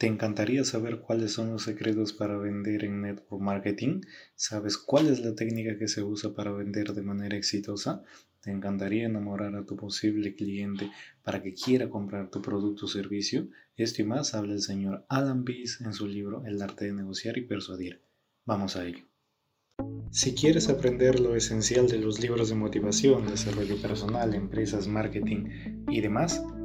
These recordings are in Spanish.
¿Te encantaría saber cuáles son los secretos para vender en network marketing? ¿Sabes cuál es la técnica que se usa para vender de manera exitosa? ¿Te encantaría enamorar a tu posible cliente para que quiera comprar tu producto o servicio? Esto y más habla el señor Alan Pease en su libro El arte de negociar y persuadir. Vamos a ello. Si quieres aprender lo esencial de los libros de motivación, desarrollo personal, empresas, marketing y demás,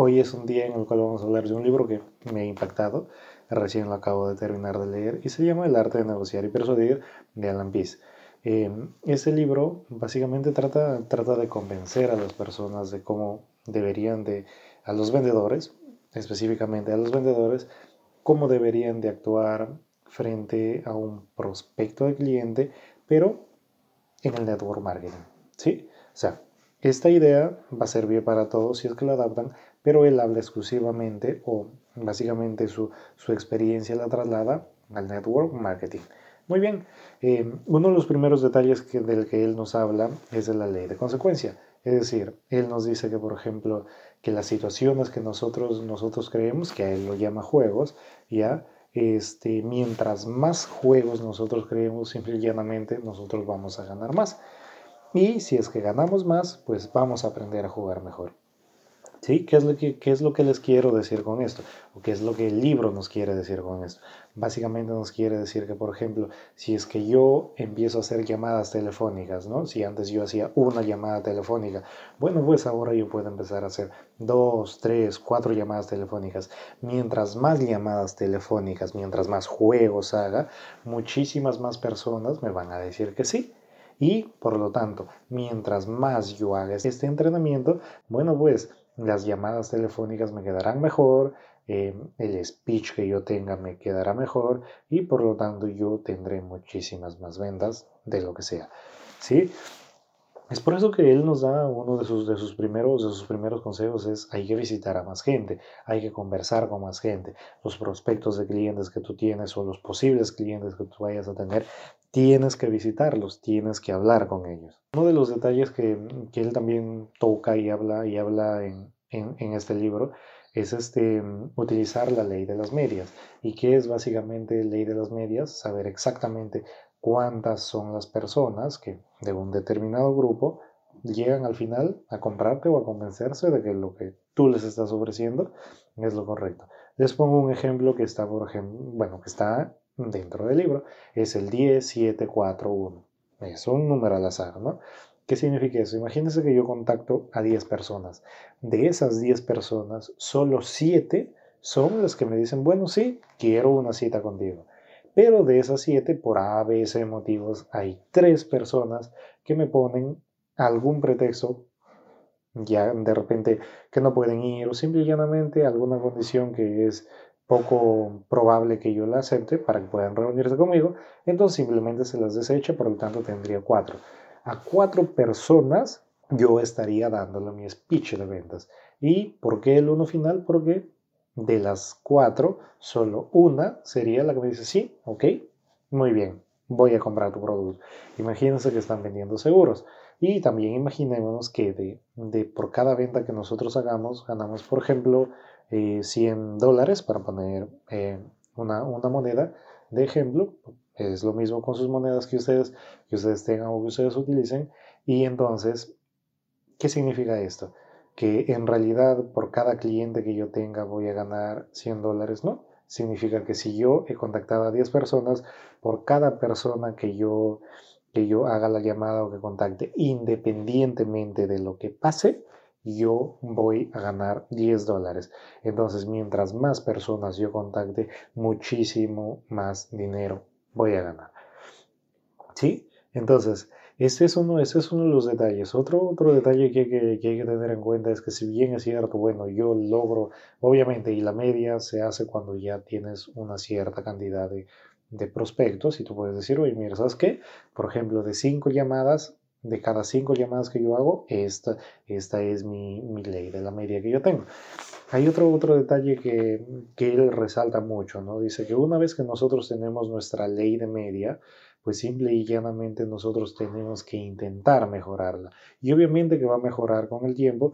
Hoy es un día en el cual vamos a hablar de un libro que me ha impactado, recién lo acabo de terminar de leer, y se llama El arte de negociar y persuadir de Alan Pease. Eh, libro básicamente trata, trata de convencer a las personas de cómo deberían de, a los vendedores, específicamente a los vendedores, cómo deberían de actuar frente a un prospecto de cliente, pero en el network marketing. ¿sí? O sea, esta idea va a servir para todos si es que la adaptan, pero él habla exclusivamente o básicamente su, experiencia la traslada al network marketing. Muy bien, eh, uno de los primeros detalles del que él nos habla es de la ley de consecuencia. Es decir, él nos dice que, por ejemplo, que las situaciones que nosotros, nosotros creemos, que a él lo llama juegos, ya, este, mientras más juegos nosotros creemos, simple y llanamente, nosotros vamos a ganar más. Y si es que ganamos más, pues vamos a aprender a jugar mejor. ¿Sí? ¿Qué es, lo que, ¿Qué es lo que les quiero decir con esto? ¿O qué es lo que el libro nos quiere decir con esto? Básicamente nos quiere decir que, por ejemplo, si es que yo empiezo a hacer llamadas telefónicas, ¿no? Si antes yo hacía una llamada telefónica, bueno, pues ahora yo puedo empezar a hacer dos, tres, cuatro llamadas telefónicas. Mientras más llamadas telefónicas, mientras más juegos haga, muchísimas más personas me van a decir que sí. Y por lo tanto, mientras más yo haga este entrenamiento, bueno, pues las llamadas telefónicas me quedarán mejor, eh, el speech que yo tenga me quedará mejor y por lo tanto yo tendré muchísimas más ventas de lo que sea. ¿Sí? Es por eso que él nos da uno de sus, de sus, primeros, de sus primeros consejos es hay que visitar a más gente, hay que conversar con más gente. Los prospectos de clientes que tú tienes o los posibles clientes que tú vayas a tener, tienes que visitarlos, tienes que hablar con ellos. Uno de los detalles que, que él también toca y habla, y habla en, en, este libro es este, utilizar la ley de las medias. ¿Y qué es básicamente ley de las medias? Saber exactamente cuántas son las personas que de un determinado grupo llegan al final a comprarte o a convencerse de que lo que tú les estás ofreciendo es lo correcto. Les pongo un ejemplo que está, por ejemplo, bueno, que está dentro del libro, es el 10741. Es un número al azar, ¿no? ¿Qué significa eso? Imagínense que yo contacto a 10 personas. De esas 10 personas, solo 7 son las que me dicen, bueno, sí, quiero una cita contigo. Pero de esas 7, por A, B, motivos, hay 3 personas que me ponen algún pretexto, ya de repente que no pueden ir, o simple y llanamente alguna condición que es poco probable que yo la acepte para que puedan reunirse conmigo, entonces simplemente se las desecha, por lo tanto tendría 4 a cuatro personas yo estaría dándole mi speech de ventas. ¿Y por qué el uno final? Porque de las cuatro, solo una sería la que me dice, sí, ok, muy bien, voy a comprar tu producto. Imagínense que están vendiendo seguros. Y también imaginémonos que de, de por cada venta que nosotros hagamos, ganamos, por ejemplo, 100 eh, dólares para poner eh, una, una moneda de ejemplo, es lo mismo con sus monedas que ustedes, que ustedes tengan o que ustedes utilicen. Y entonces, ¿qué significa esto? Que en realidad por cada cliente que yo tenga voy a ganar 100 dólares, ¿no? Significa que si yo he contactado a 10 personas, por cada persona que yo, que yo haga la llamada o que contacte, independientemente de lo que pase, yo voy a ganar 10 dólares. Entonces, mientras más personas yo contacte, muchísimo más dinero voy a ganar. ¿Sí? Entonces, Ese es uno, ese es uno de los detalles. Otro, otro detalle que, que, hay que tener en cuenta es que si bien es cierto, bueno, yo logro, obviamente, y la media se hace cuando ya tienes una cierta cantidad de, de prospectos y tú puedes decir, oye, mira, ¿sabes qué? Por ejemplo, de cinco llamadas, de cada cinco llamadas que yo hago, esta, esta es mi, mi ley de la media que yo tengo. Hay otro, otro detalle que, que él resalta mucho, ¿no? Dice que una vez que nosotros tenemos nuestra ley de media, pues simple y llanamente nosotros tenemos que intentar mejorarla. Y obviamente que va a mejorar con el tiempo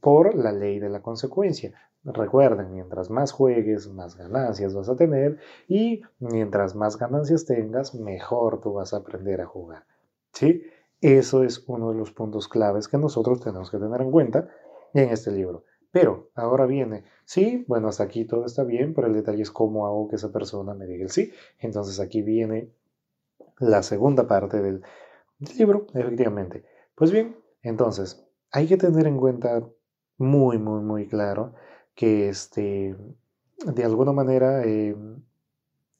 por la ley de la consecuencia. Recuerden, mientras más juegues, más ganancias vas a tener y mientras más ganancias tengas, mejor tú vas a aprender a jugar. ¿Sí? Eso es uno de los puntos claves que nosotros tenemos que tener en cuenta en este libro. Pero ahora viene, sí, bueno, hasta aquí todo está bien, pero el detalle es cómo hago que esa persona me diga el sí. Entonces aquí viene la segunda parte del, libro, efectivamente. Pues bien, entonces, hay que tener en cuenta muy, muy, muy claro que este, de alguna manera, eh,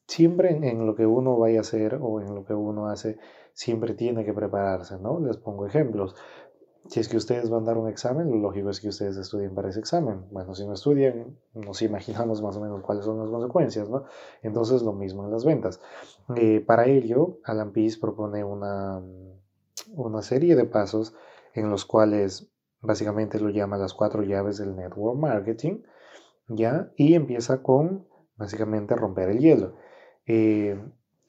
siempre en, lo que uno vaya a hacer o en lo que uno hace, siempre tiene que prepararse, ¿no? Les pongo ejemplos. Si es que ustedes van a dar un examen, lo lógico es que ustedes estudien para ese examen. Bueno, si no estudian, nos imaginamos más o menos cuáles son las consecuencias, ¿no? Entonces, lo mismo en las ventas. Eh, para ello, Alan Pease propone una, una serie de pasos en los cuales básicamente lo llama las cuatro llaves del network marketing, ¿ya? Y empieza con básicamente romper el hielo. Eh,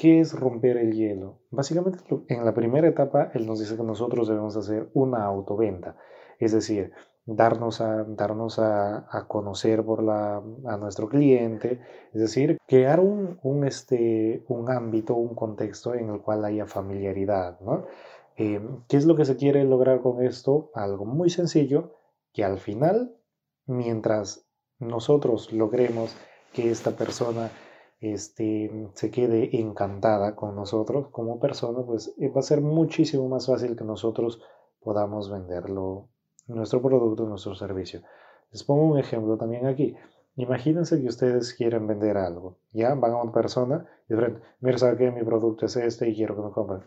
¿Qué es romper el hielo? Básicamente en la primera etapa él nos dice que nosotros debemos hacer una autoventa, es decir, darnos a, darnos a, conocer por la, a nuestro cliente, es decir, crear un, un, este, un ámbito, un contexto en el cual haya familiaridad. Eh, ¿Qué es lo que se quiere lograr con esto? Algo muy sencillo, que al final, mientras nosotros logremos que esta persona este, se quede encantada con nosotros como persona, pues eh, va a ser muchísimo más fácil que nosotros podamos venderlo, nuestro producto, nuestro servicio. Les pongo un ejemplo también aquí. Imagínense que ustedes quieren vender algo, ya van a una persona y dicen, mira, ¿sabe que mi producto es este y quiero que me compren?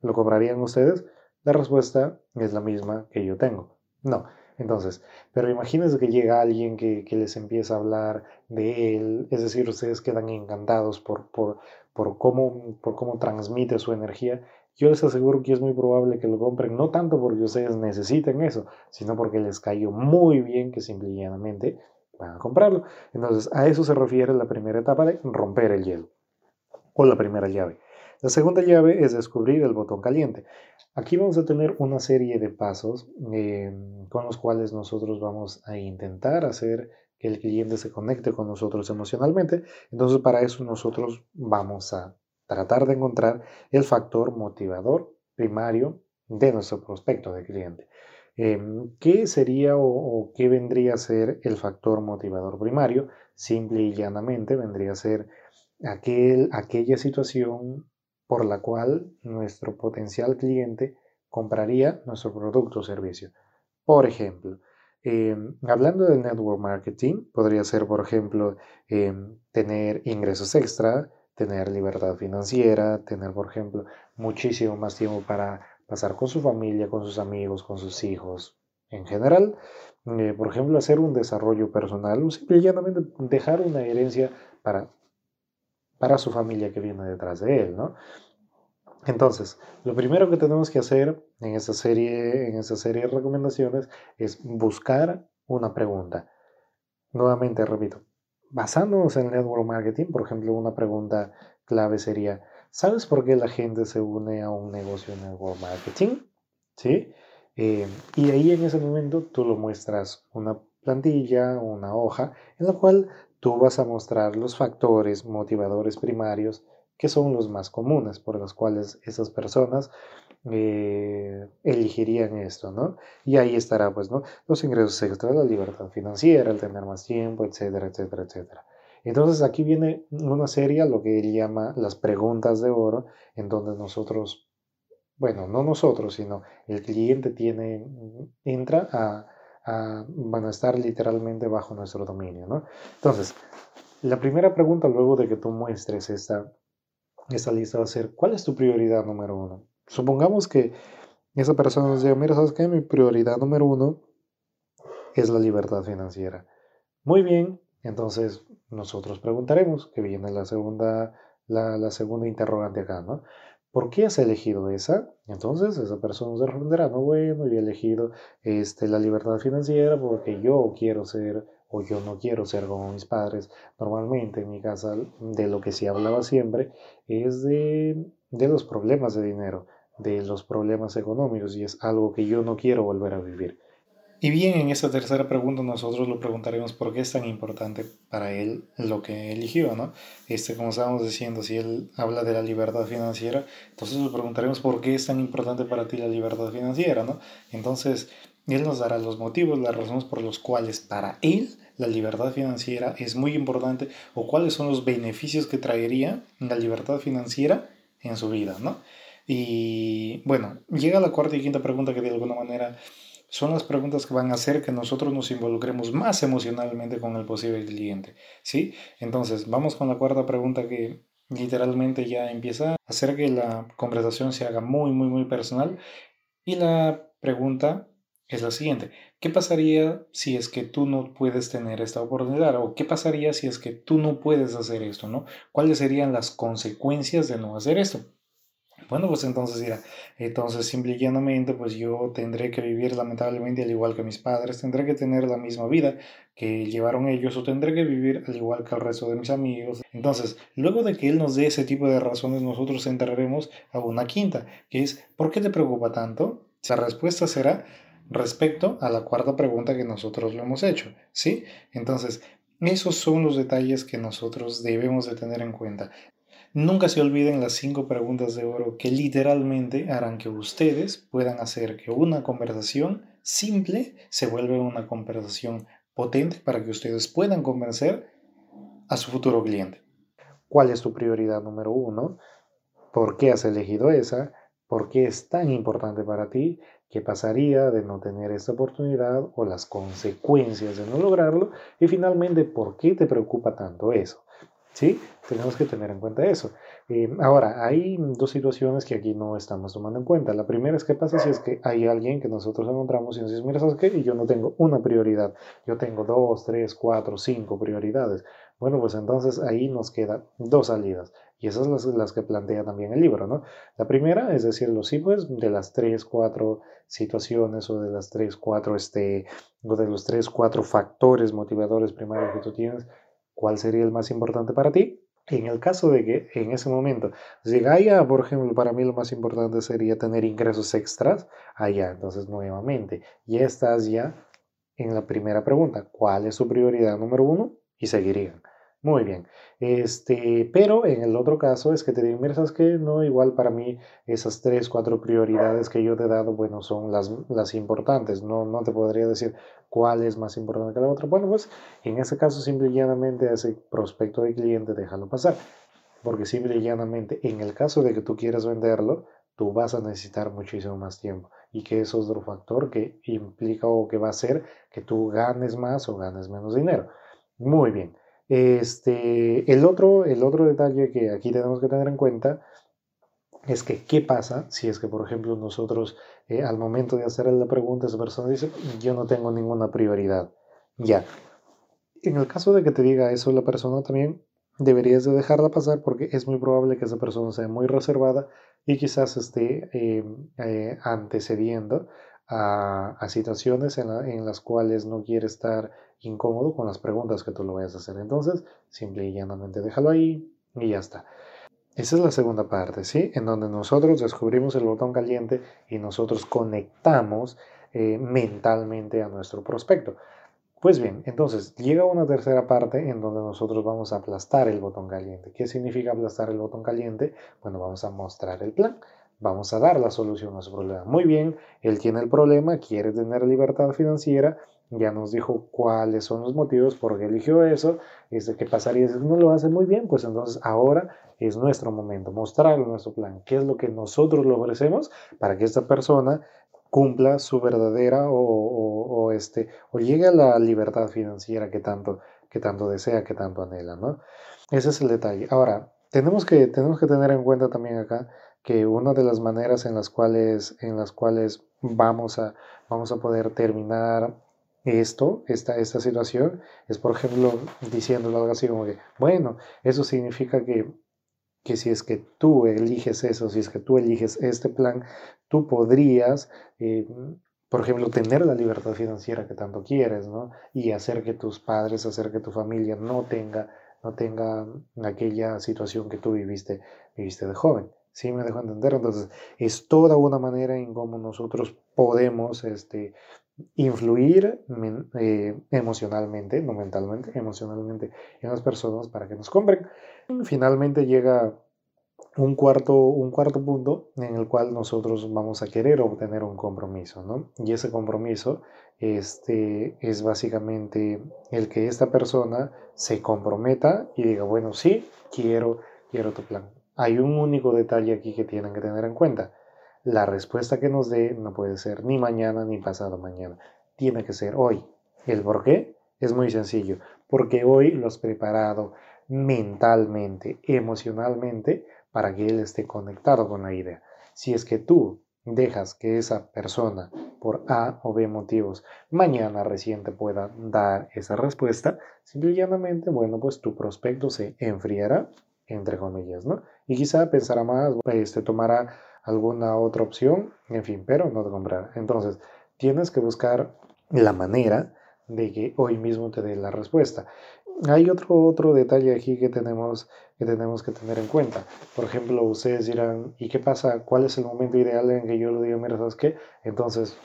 ¿Lo comprarían ustedes? La respuesta es la misma que yo tengo. No, entonces, pero imagínense que llega alguien que, les empieza a hablar de él, es decir, ustedes quedan encantados por, por, por, cómo, por cómo transmite su energía. Yo les aseguro que es muy probable que lo compren, no tanto porque ustedes necesiten eso, sino porque les cayó muy bien que simplemente van a comprarlo. Entonces, a eso se refiere la primera etapa de romper el hielo, o la primera llave. La segunda llave es descubrir el botón caliente. Aquí vamos a tener una serie de pasos eh, con los cuales nosotros vamos a intentar hacer que el cliente se conecte con nosotros emocionalmente. Entonces para eso nosotros vamos a tratar de encontrar el factor motivador primario de nuestro prospecto de cliente. Em, ¿Qué sería o, o, qué vendría a ser el factor motivador primario? Simple y llanamente vendría a ser aquel, aquella situación por la cual nuestro potencial cliente compraría nuestro producto o servicio. Por ejemplo, em, hablando del network marketing, podría ser, por ejemplo, em, tener ingresos extra, tener libertad financiera, tener, por ejemplo, muchísimo más tiempo para pasar con su familia, con sus amigos, con sus hijos. En general, eh, por ejemplo, hacer un desarrollo personal o simplemente dejar una herencia para para su familia que viene detrás de él, ¿no? Entonces, lo primero que tenemos que hacer en esta serie, en serie de recomendaciones es buscar una pregunta. Nuevamente, repito, basándonos en el network marketing, por ejemplo, una pregunta clave sería, ¿sabes por qué la gente se une a un negocio de network marketing? ¿Sí? Eh, y ahí en ese momento tú lo muestras una plantilla, una hoja, en la cual tú vas a mostrar los factores motivadores primarios que son los más comunes por los cuales esas personas eh, elegirían esto, ¿no? Y ahí estará, pues, ¿no? Los ingresos extras, la libertad financiera, el tener más tiempo, etcétera, etcétera, etcétera. Entonces aquí viene una serie, lo que él llama las preguntas de oro, en donde nosotros, bueno, no nosotros, sino el cliente tiene, entra a van a estar literalmente bajo nuestro dominio. ¿no? Entonces, la primera pregunta luego de que tú muestres esta, esta lista va a ser, ¿cuál es tu prioridad número uno? supongamos que esa persona nos diga, mira, ¿sabes qué? Mi prioridad número uno es la libertad financiera. Muy bien, entonces nosotros preguntaremos, que viene la segunda, la, segunda interrogante acá, ¿no? ¿Por qué has elegido esa? Entonces esa persona nos responderá, no, bueno, yo he elegido este, la libertad financiera porque yo quiero ser o yo no quiero ser como mis padres. Normalmente en mi casa de lo que se hablaba siempre es de los problemas de dinero, de los problemas económicos y es algo que yo no quiero volver a vivir. Y bien, en esta tercera pregunta nosotros lo preguntaremos por qué es tan importante para él lo que eligió, ¿no? Este, como estábamos diciendo, si él habla de la libertad financiera, entonces le preguntaremos por qué es tan importante para ti la libertad financiera, ¿no? Entonces, él nos dará los motivos, las razones por los cuales para él la libertad financiera es muy importante o cuáles son los beneficios que traería la libertad financiera en su vida, ¿no? Y bueno, llega la cuarta y quinta pregunta que de alguna manera son las preguntas que van a hacer que nosotros nos involucremos más emocionalmente con el posible cliente, ¿sí? Entonces, vamos con la cuarta pregunta que literalmente ya empieza a hacer que la conversación se haga muy, muy, muy personal. Y la pregunta es la siguiente. ¿Qué pasaría si es que tú no puedes tener esta oportunidad? ¿O qué pasaría si es que tú no puedes hacer esto? ¿no? ¿Cuáles serían las consecuencias de no hacer esto? Bueno, pues entonces dirá, entonces simple y llanamente, pues yo tendré que vivir lamentablemente al igual que mis padres, tendré que tener la misma vida que llevaron ellos o tendré que vivir al igual que el resto de mis amigos. Entonces, luego de que él nos dé ese tipo de razones, nosotros entraremos a una quinta, que es, ¿por qué te preocupa tanto? La respuesta será respecto a la cuarta pregunta que nosotros lo hemos hecho, ¿sí? Entonces, esos son los detalles que nosotros debemos de tener en cuenta. Nunca se olviden las cinco preguntas de oro que literalmente harán que ustedes puedan hacer que una conversación simple se vuelva una conversación potente para que ustedes puedan convencer a su futuro cliente. ¿Cuál es tu prioridad número uno? ¿Por qué has elegido esa? ¿Por qué es tan importante para ti? ¿Qué pasaría de no tener esta oportunidad o las consecuencias de no lograrlo? Y finalmente, ¿por qué te preocupa tanto eso? ¿Sí? Tenemos que tener en cuenta eso. Eh, ahora, hay dos situaciones que aquí no estamos tomando en cuenta. La primera es qué pasa si es que hay alguien que nosotros encontramos y nos dice, mira, ¿sabes qué? Y yo no tengo una prioridad, yo tengo dos, tres, cuatro, cinco prioridades. Bueno, pues entonces ahí nos quedan dos salidas. Y esas son las, que plantea también el libro, ¿no? La primera es decir, los sí, pues, de las tres, cuatro situaciones o de las tres, cuatro, este, o de los tres, cuatro factores motivadores primarios que tú tienes, ¿Cuál sería el más importante para ti? En el caso de que en ese momento allá, por ejemplo, para mí lo más importante sería tener ingresos extras, allá, entonces nuevamente, ya estás ya en la primera pregunta, ¿cuál es su prioridad número uno? Y seguirían. Muy bien. Este, pero en el otro caso es que te digo, mira, ¿sabes qué? No, igual para mí esas tres, cuatro prioridades que yo te he dado, bueno, son las, las importantes. No, no te podría decir cuál es más importante que la otra. Bueno, pues en ese caso, simple y llanamente, ese prospecto de cliente, déjalo pasar. Porque simple y llanamente, en el caso de que tú quieras venderlo, tú vas a necesitar muchísimo más tiempo. Y que eso es otro factor que implica o que va a hacer que tú ganes más o ganes menos dinero. Muy bien. Este, el, otro, el otro detalle que aquí tenemos que tener en cuenta es que qué pasa si es que, por ejemplo, nosotros eh, al momento de hacerle la pregunta, esa persona dice, yo no tengo ninguna prioridad. Ya. En el caso de que te diga eso la persona también, deberías de dejarla pasar porque es muy probable que esa persona sea muy reservada y quizás esté eh, eh, antecediendo a, situaciones en, las cuales no quiere estar incómodo con las preguntas que tú lo vayas a hacer. Entonces, simple y llanamente déjalo ahí y ya está. Esa es la segunda parte, ¿sí? En donde nosotros descubrimos el botón caliente y nosotros conectamos eh, mentalmente a nuestro prospecto. Pues bien, entonces llega una tercera parte en donde nosotros vamos a aplastar el botón caliente. ¿Qué significa aplastar el botón caliente? Bueno, vamos a mostrar el plan vamos a dar la solución a su problema. Muy bien, él tiene el problema, quiere tener libertad financiera, ya nos dijo cuáles son los motivos por qué eligió eso, es qué pasaría si no lo hace muy bien, pues entonces ahora es nuestro momento, mostrarle nuestro plan, qué es lo que nosotros le ofrecemos para que esta persona cumpla su verdadera o, este, o llegue a la libertad financiera que tanto, que tanto desea, que tanto anhela, ¿no? Ese es el detalle. Ahora, tenemos que, tenemos que tener en cuenta también acá que una de las maneras en las cuales, en las cuales vamos, a, vamos a poder terminar esto, esta, esta situación, es por ejemplo diciéndolo algo así como que, bueno, eso significa que, que si es que tú eliges eso, si es que tú eliges este plan, tú podrías, eh, por ejemplo, tener la libertad financiera que tanto quieres, ¿no? Y hacer que tus padres, hacer que tu familia no tenga, no tenga aquella situación que tú viviste, viviste de joven. ¿Sí me dejo entender? Entonces, es toda una manera en cómo nosotros podemos este, influir eh, emocionalmente, no mentalmente, emocionalmente en las personas para que nos compren. Finalmente llega un cuarto, un cuarto punto en el cual nosotros vamos a querer obtener un compromiso, ¿no? Y ese compromiso este, es básicamente el que esta persona se comprometa y diga, bueno, sí, quiero, quiero tu plan. Hay un único detalle aquí que tienen que tener en cuenta la respuesta que nos dé no puede ser ni mañana ni pasado mañana. Tiene que ser hoy. ¿El por qué? Es muy sencillo. Porque hoy lo has preparado mentalmente, emocionalmente, para que él esté conectado con la idea. Si es que tú dejas que esa persona, por A o B motivos, mañana recién te pueda dar esa respuesta, simplemente, bueno, pues tu prospecto se enfriará, entre comillas, ¿no? Y quizá pensará más, este, tomará alguna otra opción, en fin, pero no te comprar. Entonces, tienes que buscar la manera de que hoy mismo te dé la respuesta. Hay otro, otro detalle aquí que tenemos, que tenemos que tener en cuenta. Por ejemplo, ustedes dirán, ¿y qué pasa? ¿Cuál es el momento ideal en que yo le diga, mira, ¿sabes qué? Entonces,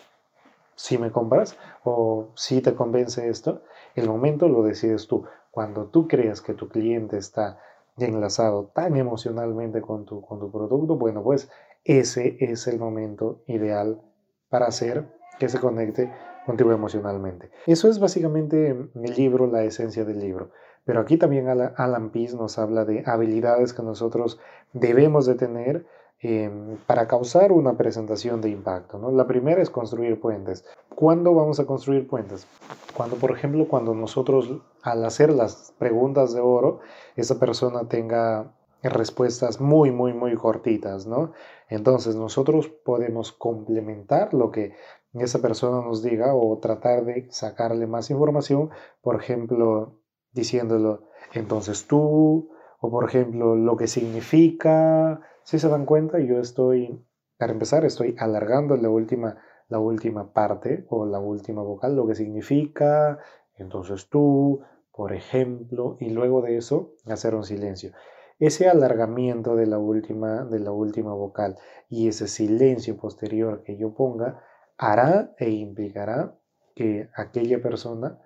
si me compras o si te convence esto, el momento lo decides tú. Cuando tú creas que tu cliente está enlazado tan emocionalmente con tu, con tu producto, bueno, pues ese es el momento ideal para hacer que se conecte contigo emocionalmente. Eso es básicamente el libro, la esencia del libro. Pero aquí también Alan Pease nos habla de habilidades que nosotros debemos de tener em, para causar una presentación de impacto. ¿no? La primera es construir puentes. ¿Cuándo vamos a construir puentes? Cuando, por ejemplo, cuando nosotros al hacer las preguntas de oro, esa persona tenga respuestas muy, muy, muy cortitas, ¿no? Entonces nosotros podemos complementar lo que esa persona nos diga o tratar de sacarle más información, por ejemplo, diciéndolo, entonces tú, o por ejemplo, lo que significa, si se dan cuenta, yo estoy, para empezar, estoy alargando la última, la última parte o la última vocal, lo que significa, entonces tú, por ejemplo, y luego de eso hacer un silencio. Ese alargamiento de la última, de la última vocal y ese silencio posterior que yo ponga hará e implicará que aquella persona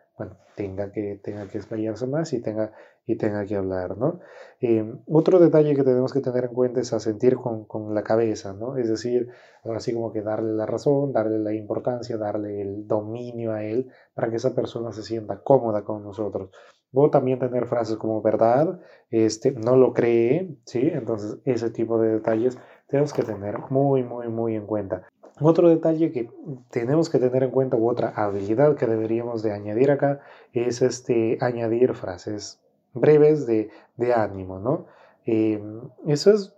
tenga que, tenga que explayarse más y tenga, y tenga que hablar, ¿no? Eh, otro detalle que tenemos que tener en cuenta es asentir con, con la cabeza, ¿no? Es decir, así como que darle la razón, darle la importancia, darle el dominio a él para que esa persona se sienta cómoda con nosotros. O también tener frases como verdad, este, no lo cree, ¿sí? Entonces, ese tipo de detalles tenemos que tener muy, muy, muy en cuenta. Otro detalle que tenemos que tener en cuenta, u otra habilidad que deberíamos de añadir acá, es este, añadir frases breves de, ánimo, ¿no? Em, eso es,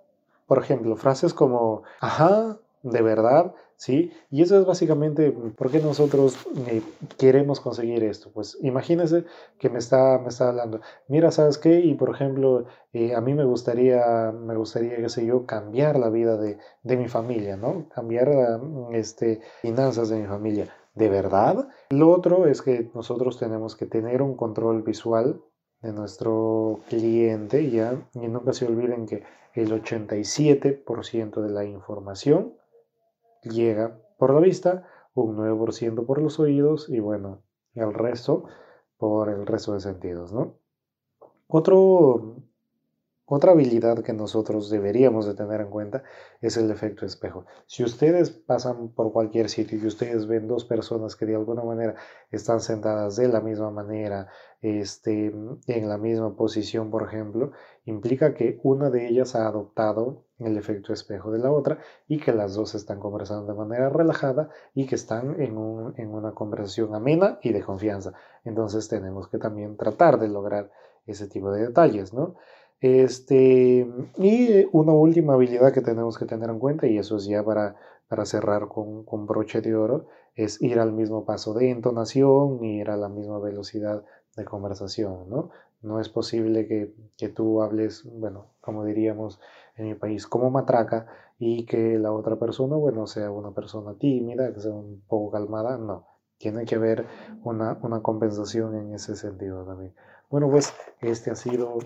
por ejemplo, frases como, ajá, de verdad, ¿sí? Y eso es básicamente por qué nosotros eh, queremos conseguir esto. Pues imagínese que me está, me está hablando, mira, ¿sabes qué? Y por ejemplo, eh, a mí me gustaría, me gustaría, qué sé yo, cambiar la vida de, de mi familia, ¿no? Cambiar este, finanzas de mi familia. ¿De verdad? Lo otro es que nosotros tenemos que tener un control visual de nuestro cliente, ¿ya? Y nunca se olviden que el 87% de la información llega por la vista, un 9% por los oídos y bueno, el resto por el resto de sentidos, ¿no? Otro, otra habilidad que nosotros deberíamos de tener en cuenta es el efecto espejo. Si ustedes pasan por cualquier sitio y ustedes ven dos personas que de alguna manera están sentadas de la misma manera, este, en la misma posición, por ejemplo, implica que una de ellas ha adoptado el efecto espejo de la otra y que las dos están conversando de manera relajada y que están en, una conversación amena y de confianza. Entonces tenemos que también tratar de lograr ese tipo de detalles, ¿no? Este, y una última habilidad que tenemos que tener en cuenta, y eso es ya para, para cerrar con, con broche de oro, es ir al mismo paso de entonación ir a la misma velocidad de conversación, ¿no? No es posible que, que, tú hables, bueno, como diríamos en mi país, como matraca y que la otra persona, bueno, sea una persona tímida, que sea un poco calmada, no. Tiene que haber una, una compensación en ese sentido también. Bueno, pues este ha sido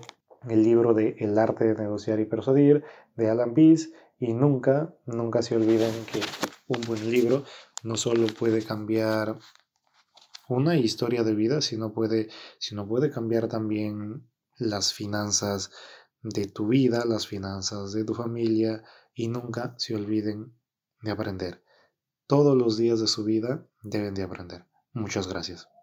el libro de El arte de negociar y persuadir de Alan Pease y nunca, nunca se olviden que un buen libro no solo puede cambiar una historia de vida, sino puede, sino puede cambiar también las finanzas de tu vida, las finanzas de tu familia y nunca se olviden de aprender. Todos los días de su vida deben de aprender. Muchas gracias.